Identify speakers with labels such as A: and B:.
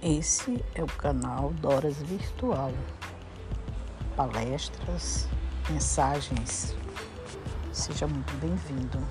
A: Esse é o canal Doras Virtual. Palestras, mensagens. Seja muito bem-vindo.